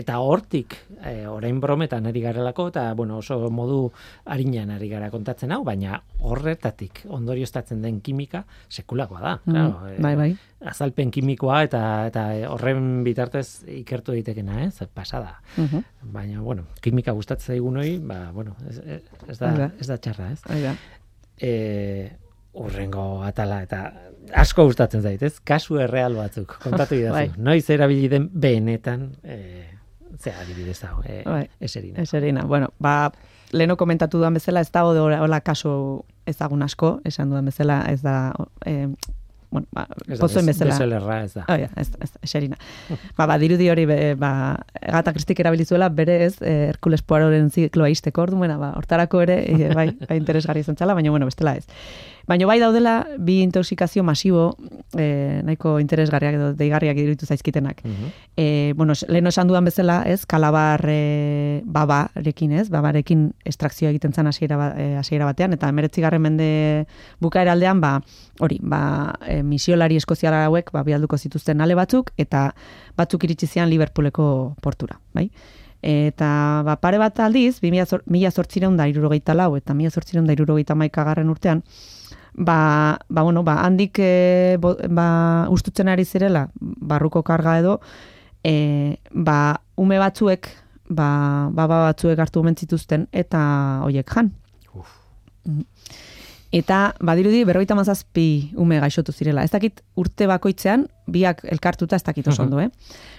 eta hortik, e, orain brometan ari garelako, eta, bueno, oso modu harinean ari gara kontatzen hau, baina horretatik ondorioztatzen den kimika sekulakoa da. Mm, Claro, e, bai, bai. Azalpen kimikoa eta eta horren bitartez ikertu daitekena, ez? Pasada. Mhm. Baina, bueno, kimika gustatzen zaigun hori, ba, bueno, ez, ez, da, ez da txarra, ez? Hori da. E, urrengo atala eta asko gustatzen zait, ez? Kasu erreal batzuk, kontatu idazu. Bai. Noiz erabili den benetan, e, ze adibidez hau, e, Bai. eserina. Eserina. Bueno, ba, leno komentatu duan bezala, ez dago hola hola kaso ezagun asko, esan duan bezala, ez da, e, bueno, ba, pozoen bez- bezala. bezelerra ez da. Oh, ja, ez, ez, eserina. ba, ba, dirudi hori, be, ba, gata kristik erabilizuela, bere ez, eh, Herkules Poiroren zikloa izteko ordu, ba, hortarako ere, e, bai, bai interesgarri izan txala, baina, bueno, bestela ez. Baina bai daudela, bi intoxikazio masibo, e, nahiko interesgarriak edo deigarriak iruditu zaizkitenak. Mhm. E, bueno, lehen esan dudan bezala, ez, kalabar e, babarekin, ez, babarekin estrakzioa egiten zen hasiera ba, hasiera batean, eta emeretzigarren mende bukaera aldean, ba, hori, ba, e, misiolari eskoziara hauek, ba, bialduko zituzten ale batzuk, eta batzuk iritsi zian Liverpooleko portura, bai? Eta ba, pare bat aldiz, 2000 zortzireun da irurogeita lau, eta mila zortzireun da irurogeita maikagarren urtean, ba, ba, bueno, ba, handik e, bo, ba, ustutzen ari zirela, barruko karga edo, e, ba, ume batzuek, ba, baba batzuek hartu omen zituzten, eta hoiek jan. Mhm. Eta badirudi berrogeita mazazpi ume gaixotu zirela. Ez dakit urte bakoitzean, biak elkartuta ez dakit oso ondo, eh?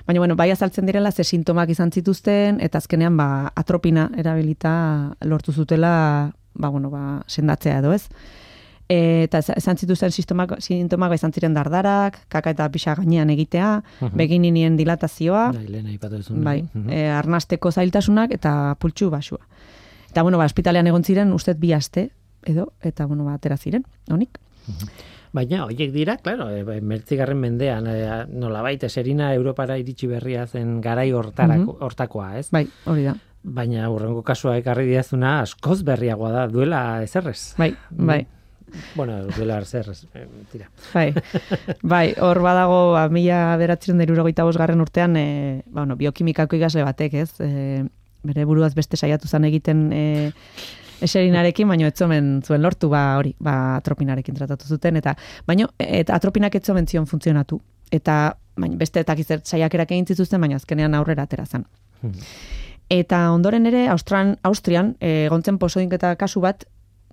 Baina, bueno, bai azaltzen direla ze sintomak izan zituzten, eta azkenean, ba, atropina erabilita lortu zutela, ba, bueno, ba, sendatzea edo, ez? E, eta esan zituzten sintomak, sintomak izan ziren dardarak, kaka eta pixa gainean egitea, Mhm. begininien dilatazioa, Bai, bai, Mhm. e, arnasteko zailtasunak eta pultsu basua. Eta, bueno, ba, ospitalean egon ziren, ustez bi aste, edo, eta, bueno, ba, atera ziren, honik. Baina, horiek dira, claro, e, mertzigarren mendean, e, nolabait, eserina Europara iritsi berria zen garai hortarako, hortakoa, ez? Bai, hori da. Baina urrengo kasua ekarri diazuna askoz berriagoa da, duela ezerrez. Bai, bai. Bueno, duela ezerrez, e, tira. Bai, bai, hor badago, ba, mila beratzen da irurogeita garren urtean, e, ba, bueno, biokimikako ikasle batek, ez? E, bere buruaz beste saiatu zan egiten e, eserinarekin, baino etzomen zuen lortu, ba, hori, ba, atropinarekin tratatu zuten, eta, baino, eta atropinak etzomen zion funtzionatu. Eta, baina, beste eta gizert saiakerak egin zituzten, baina azkenean aurrera atera zen. Eta ondoren ere, Austran, Austrian, egontzen pozoinketa kasu bat,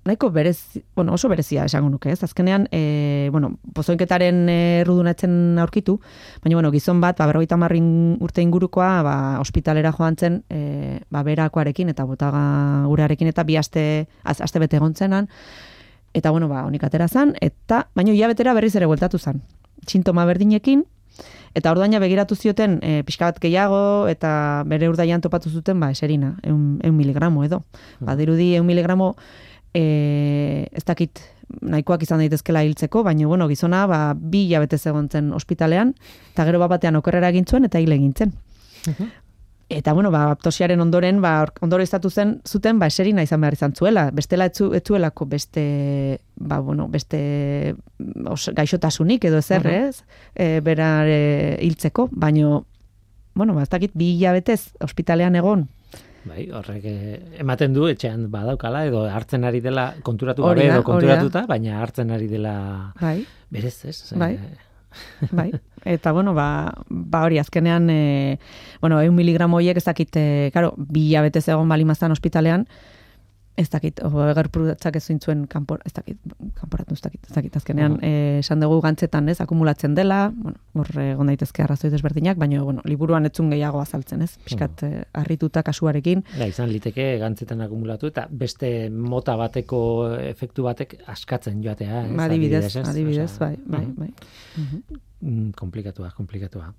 nahiko berez, bueno, oso berezia esango nuke, ez? Azkenean, e, bueno, pozoinketaren e, errudunatzen aurkitu, baina, bueno, gizon bat, ba, berrogeita marrin urte ingurukoa, ba, ospitalera joan zen, e, ba, berakoarekin, eta botaga gurearekin, eta bi aste, az, aste bete egon zenan, eta, bueno, ba, honik atera zen, eta, baina hilabetera berriz ere bueltatu zen. Sintoma berdinekin, Eta ordaina begiratu zioten e, pixka bat gehiago eta bere urdaian topatu zuten ba eserina, eun, eun miligramo edo. Badirudi eun miligramo e, ez dakit nahikoak izan daitezkela hiltzeko, baina bueno, gizona ba, bi hilabete egon zen ospitalean, eta gero bat batean okerrera egin zuen eta hil egin zen. Eta, bueno, ba, aptosiaren ondoren, ba, or- ondoro izatu zen, zuten, ba, eserina izan behar izan zuela. Bestela etzu, etzuelako beste, ba, bueno, beste mm, os, gaixotasunik edo ezer, Mhm. ez? E, berare hiltzeko, baino, bueno, ba, ez dakit, bi hilabetez ospitalean egon. Bai, horrek eh, ematen du etxean badaukala edo hartzen ari dela konturatu gabe edo konturatuta, baina hartzen ari dela Bai, berez, ez? Bai. Eh, bai. Eta, bueno, ba, ba hori, azkenean, e, bueno, eun miligramo horiek ez dakit, e, karo, bi hilabetez egon balimazan ospitalean, ez dakit, o, gerprudatzak ez zuen kanpor, ez dakit, kanporatu ez dakit, ez dakit, azkenean, eh, esan dugu gantzetan, ez, akumulatzen dela, bueno, hor egon daitezke arrazoi desberdinak, baina, bueno, liburuan etzun gehiago azaltzen, ez, pixkat, eh, harrituta kasuarekin, Da, izan liteke gantzetan akumulatu eta beste mota bateko efektu batek askatzen joatea. Ez? adibidez, ez? adibidez, Osea, bai, bai, bai. Mhm. Mm, komplikatua, komplikatua.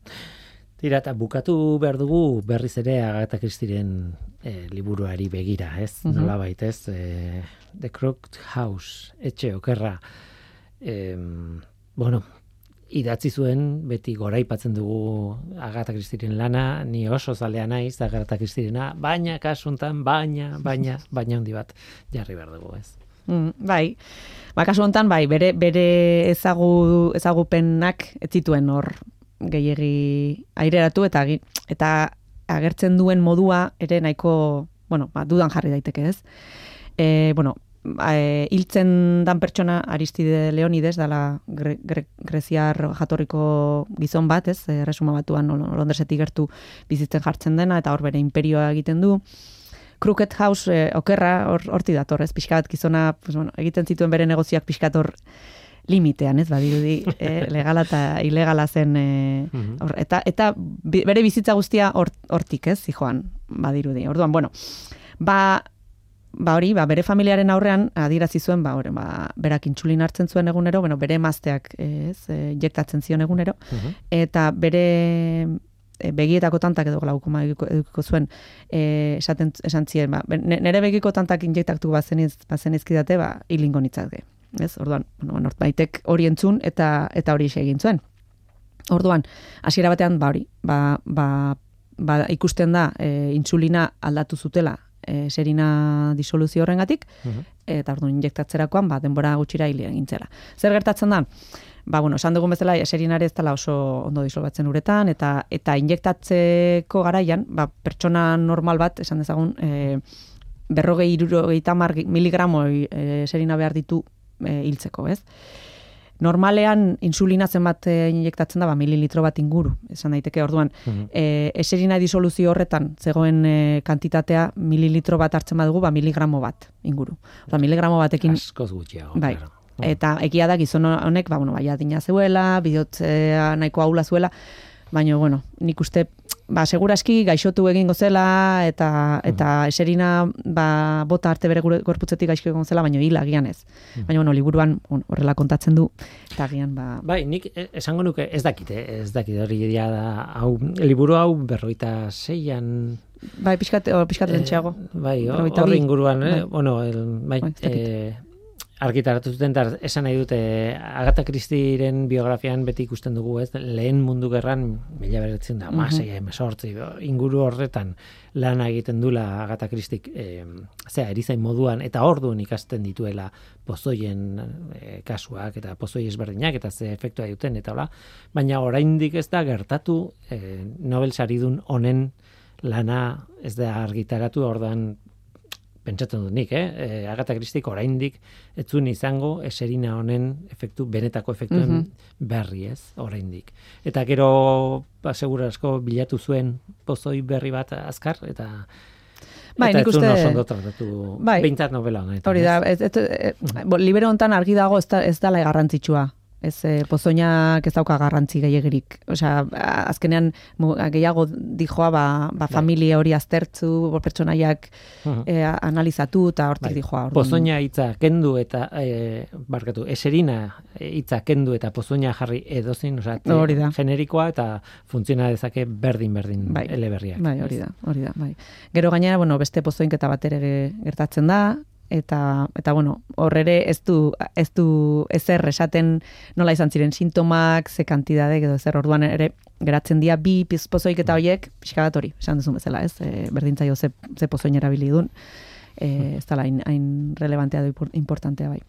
Tira, eta bukatu behar dugu berriz ere Agatha Christieren eh, liburuari begira, ez? Mhm. Nola ez? Eh, The Crooked House, etxe okerra. Em, bueno, idatzi zuen, beti goraipatzen dugu Agatha Christieren lana, ni oso zalea naiz Agatha Christiarena, baina kasuntan, baina, baina, baina handi bat jarri behar dugu, ez? Mm, bai. Ba, kasu hontan bai, bere bere ezagu ezagupenak ez zituen hor gehiegi aireratu eta eta agertzen duen modua ere nahiko, bueno, ba, dudan jarri daiteke, ez? E, bueno, ba, e, hiltzen dan pertsona Aristide Leonides dala gre, gre, greziar jatorriko gizon bat, ez? E, resuma batuan Lon- Londresetik gertu bizitzen jartzen dena eta hor bere imperioa egiten du. Crooked House eh, okerra hor horti dator, ez pixka bat gizona, pues, bueno, egiten zituen bere negozioak pixkat hor limitean, ez badirudi, eh, legala eta ilegala zen eh, Mhm. hor, eta eta bere bizitza guztia hor- hortik, ez, zijoan, badirudi. Orduan, bueno, ba ba hori, ba, bere familiaren aurrean adierazi zuen, ba, hori, ba, berak intsulin hartzen zuen egunero, bueno, bere emazteak, ez, eh, injektatzen zion egunero, Mhm. eta bere e, begietako tantak edo glaukoma edukiko, zuen e, esaten esan zien ba nere begiko tantak injektatu bazeniz bazenizkidate ba hilingo nitzake ez orduan bueno nortbaitek hori entzun eta eta hori egin zuen. Orduan hasiera batean ba hori ba, ba, ba ikusten da e, intsulina aldatu zutela e, serina disoluzio horrengatik Mhm. eta orduan injektatzerakoan ba denbora gutxira hil egin zela. Zer gertatzen da? Ba, bueno, esan dugun bezala, eserinare ez dela oso ondo disolbatzen uretan, eta eta injektatzeko garaian, ba, pertsona normal bat, esan dezagun, e, berrogei irurogei tamar miligramo e, eserina behar ditu e, hiltzeko, ez? Normalean insulina zenbat e, injektatzen da, ba, mililitro bat inguru, esan daiteke orduan. Mhm. E, eserina disoluzio horretan zegoen e, kantitatea mililitro bat hartzen badugu, ba, miligramo bat inguru. Oda, miligramo batekin Askoz gutxiago. Bai. claro. Eta egia da gizon honek, ba, bueno, baia dina zeuela, bidotzea nahiko aula zuela, baina, bueno, nik uste, ba, seguraski gaixotu egingo zela, eta, eta eserina, ba, bota arte bere gorputzetik gaixo egongo zela, baina hil agian ez. Baina, bueno, liburuan horrela kontatzen du, eta agian, ba, Bai, nik e- esango nuke ez dakite, ez dakite hori ja da, hau, liburu hau berroita zeian, bai, pixkat, o, pixkat lentxeago. bai, hor inguruan, eh? Bai. bueno, el, bai, Bai, eh, argitaratu zuten, eta esan nahi dute, Agatha Christieren biografian beti ikusten dugu, ez, lehen mundu gerran, mila beratzen da, masei, emesortzi, inguru horretan lana egiten dula Agatha Christik, eh, zera, erizain moduan, eta orduan ikasten dituela pozoien eh, kasuak, eta pozoi ezberdinak, eta ze efektua duten, eta hola, baina oraindik ez da gertatu eh, Nobel saridun honen lana ez da argitaratu ordan pentsatzen dut nik, eh? E, Agatha Christik oraindik ez zuen izango eserina honen efektu, benetako efektuen Mhm. berri ez, oraindik. Eta gero, ba, asko bilatu zuen pozoi berri bat azkar, eta Bai, eta nik uste- oso tratatu, Bai. novela honetan. Hori da, ez? ez, ez, libero hontan argi dago ez, da, ez dala garrantzitsua. Ez e, pozoinak ez dauka garrantzi gehiagirik. Osea, azkenean gehiago dijoa ba, ba familia hori aztertzu, pertsonaiak Mhm. e, analizatu eta hortik Bai. dijoa. orduan. Pozoina hitza kendu eta e, barkatu, eserina hitza kendu eta pozoina jarri edozin, osea, Hori da. generikoa eta funtziona dezake berdin berdin Bai. eleberriak. Bai, hori da, hori da, bai. Gero gainera, bueno, beste pozoinketa bat ere ge- gertatzen da, eta eta bueno, hor ere ez du ez du ezer esaten nola izan ziren sintomak, ze kantidade edo zer orduan ere geratzen dira bi pizpozoik eta hoiek pixka bat hori, esan duzun bezala, ez? E, berdintzaio ze ze pozoin erabili dun. Eh, ez da hain hain relevantea da importantea bai.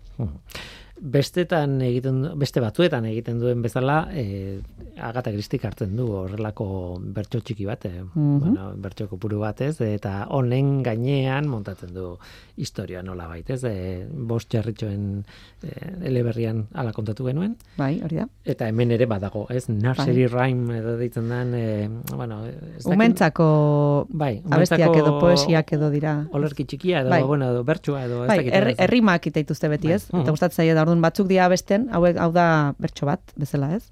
Bestetan egiten beste batuetan egiten duen bezala, eh Agatha Christie hartzen du horrelako bertso txiki bat, eh, Mhm. bueno, bertso kopuru bat, ez? Eta honen gainean montatzen du historia nola bait, ez? E, bost jarritxoen e, eleberrian ala kontatu genuen, Bai, hori da. eta hemen ere badago, ez? Nursery rhyme edo deitzen den, e, bueno, ez dakit- Umentzako bai, abestiak edo poesiak edo dira. Olerki txikia edo, Bai. bueno, edo bertsua edo, ez Bai, dakit. herri, ez. herrimak itaituzte beti, Bai. ez? Mhm. Eta gustatzen zaie da orduan batzuk dira besten, hauek hau da bertso bat, bezala, ez?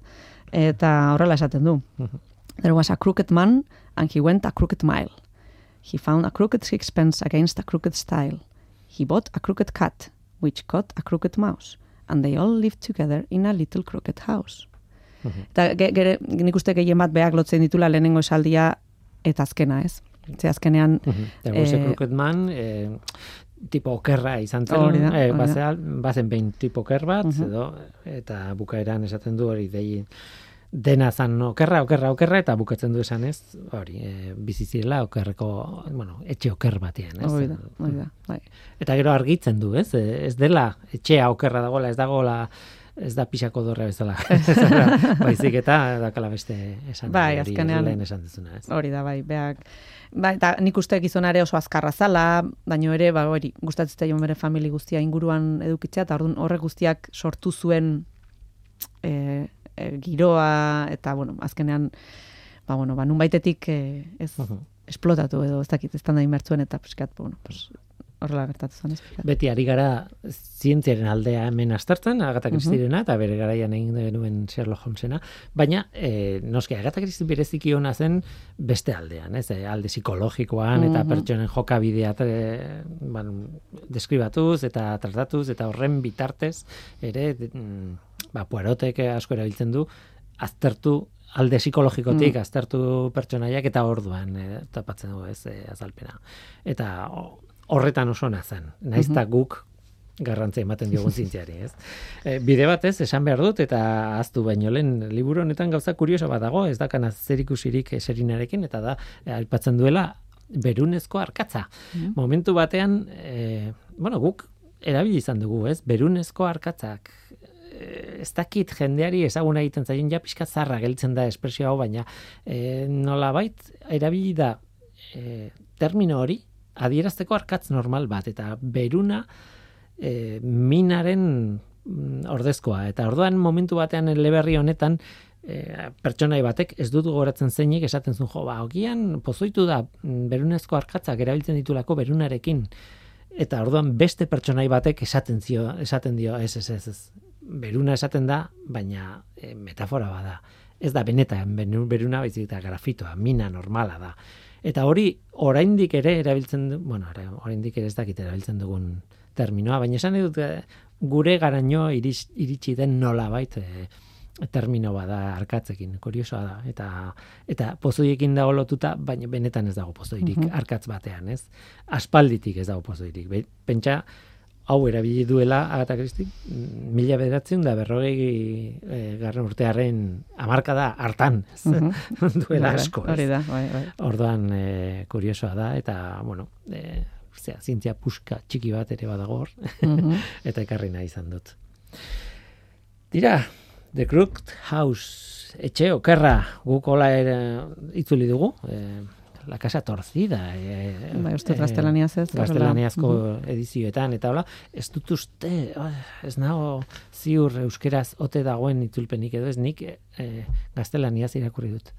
Eta horrela esaten du. Mhm. There was a crooked man and he went a crooked mile. He found a crooked sixpence against a crooked stile. He bought a crooked cat, which caught a crooked mouse, and they all lived together in a little crooked house. Mhm. Eta ge, gere, nik uste gehien bat beak lotzen ditula lehenengo esaldia eta azkena, ez? Ze azkenean, Mhm. There was a Eh, crooked man, eh, tipo okerra izan zen, Hori da, eh, hori da. bazea- bazen behin tipo oker bat, Mhm. edo, eta bukaeran esaten du hori dei dena zan okerra, okerra, okerra, eta bukatzen du esan ez, hori, e, bizi zirela okerreko, bueno, etxe oker batean, ez? hori da, hori da, bai. Eta gero argitzen du, ez? E, Ez dela etxea okerra dagoela, ez dagoela ez da pixako dorra bezala. Baizik eta dakala beste esan. Bai, azkenean- lehen esan duzuna, ez? Hori da, bai, beak. Bai, eta nik uste gizonare oso azkarra zala, baino ere, ba, hori, gustatzen zaio bere famili guztia inguruan edukitzea, eta orduan horrek guztiak sortu zuen e, e, giroa, eta, bueno, azkenean, ba, bueno, ba, nun baitetik e, ez Mhm. esplotatu edo, ez dakit, ez da nahi mertzuen, eta, piskat, bueno, pues, horrela gertatu zen, ez. Beti ari gara zientziaren aldea hemen aztertzen, Agatha Christiena, eta bere garaian egin genuen Sherlock Holmesena, baina e, noski Agatha Christie bereziki ona zen beste aldean, ez? E, alde psikologikoan eta Mhm. pertsonen jokabidea e, ban, deskribatuz eta tratatuz eta horren bitartez ere mm, ba, Poirotek asko erabiltzen du aztertu alde psikologikotik Mm. aztertu pertsonaiak eta orduan e, tapatzen du ez e, azalpena. Eta o- horretan oso ona zen. Naiz eta guk garrantzia ematen diogun zientziari, ez? E, bide batez esan behar dut eta aztu baino lehen liburu honetan gauza kurioso bat dago, ez dakana zerikusirik eserinarekin eta da e, aipatzen duela berunezko arkatza. Momentu batean, e, bueno, guk erabili izan dugu, ez? Berunezko arkatzak ez dakit jendeari ezaguna egiten zaien ja pixka zarra geltzen da espresio hau, baina e, nolabait erabili da e, termino hori adierazteko arkatz normal bat eta beruna e, minaren mm, ordezkoa. Eta orduan momentu batean eleberri honetan e, pertsonai batek ez dut gogoratzen zeinik esaten zuen jo ba ogian pozoitu da mm, berunezko arkatzak erabiltzen ditulako berunarekin. Eta orduan beste pertsonai batek esaten zio esaten dio ez ez ez, ez. beruna esaten da baina e, metafora bada ez da benetan beruna baizik eta grafitoa mina normala da eta hori oraindik ere erabiltzen du, bueno oraindik ere ez dakit erabiltzen dugun terminoa baina esan dut eh, gure garaino iris, iritsi den nolabait e, termino bada arkatzekin, kuriosoa da. Eta, eta pozoiekin dago lotuta, baina benetan ez dago pozoirik arkatz batean, ez? Aspalditik ez dago pozoirik. Pentsa, hau erabili duela Agatha Christie, mm, mila bederatzen da berrogei e, garren urtearen amarkada hartan, ez? duela Bai, bai, asko? Hori da, bai, bai. Orduan e, kuriosoa da eta bueno, e, zera, zientzia puska txiki bat ere badago hor Mhm. eta ekarri nahi izan dut. Dira, The Crooked House, etxe okerra, guk hola ere itzuli dugu, e, La Casa Torcida. E, Bai, uste gaztelaniaz ez. Gaztelaniazko edizioetan, eta hola, ez dut uste, oh, ez nago ziur euskeraz ote dagoen itzulpenik edo ez nik e, gaztelaniaz irakurri dut.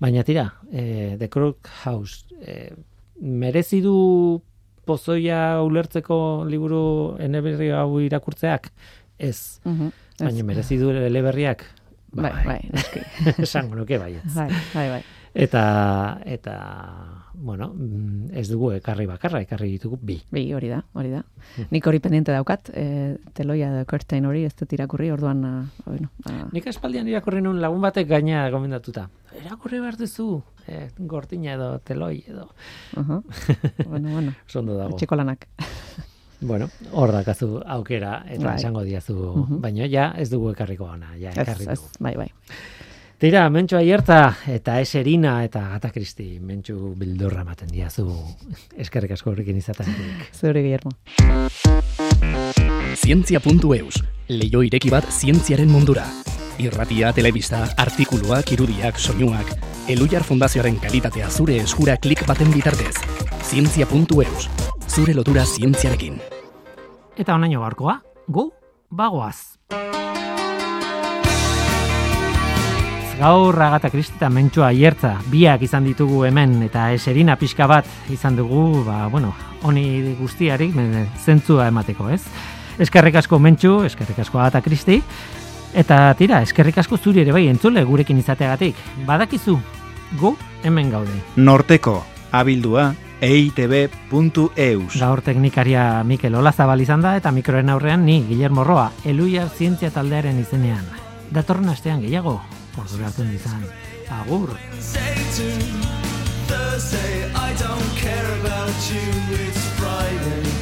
Baina tira, e, The Crooked House, e, merezi du pozoia ulertzeko liburu eneberri hau irakurtzeak? Ez. Mhm. Ez. Baina merezi du eleberriak? Bai, bai, noski. Esango nuke baietz. bai, bai, bai. Eta, eta, bueno, mm, ez dugu ekarri bakarra, ekarri ditugu bi. Bi, hori da, hori da. Nik hori pendiente daukat, e, teloia da curtain hori, ez dut irakurri, orduan, a, bueno, a, Nik aspaldian irakurri nun lagun batek gaina gomendatuta. Irakurri behar duzu, eh, gortina edo teloi edo. uh bueno, bueno, Oso ondo dago. etxeko lanak. Bueno, hor dakazu aukera, eta Bai. esango diazu, Mhm. baina ja ez dugu ekarriko ona, ja Ez, ekarri ez, dugu. bai, bai. Tira, mentxu aierta eta eserina eta gata kristi, mentxu bildurra ematen diazu eskerrik asko horrekin izateatik. Zure Guillermo. Zientzia.eus, leio ireki bat zientziaren mundura. Irratia, telebista, artikuluak, irudiak, soinuak, Elujar Fundazioaren kalitatea zure eskura klik baten bitartez. Zientzia.eus, zure lotura zientziarekin. Eta onaino gaurkoa, gu bagoaz. Gaur Agata Kristi eta Mentxua Aiertza biak izan ditugu hemen eta eserina pixka bat izan dugu, ba, bueno, honi guztiari zentzua emateko, ez? Eskerrik asko Mentxu, eskerrik asko Agata Kristi, eta tira, eskerrik asko zuri ere bai entzule gurekin izateagatik. Badakizu, gu hemen gaude. Norteko, abildua, eitb.eus. Gaur teknikaria Mikel Olazabal izan da eta mikroen aurrean ni Guillermo Roa, Eluiar Zientzia taldearen izenean. Datorren astean gehiago, hartzen izan. Agur! Thursday, I don't care about you, it's Friday.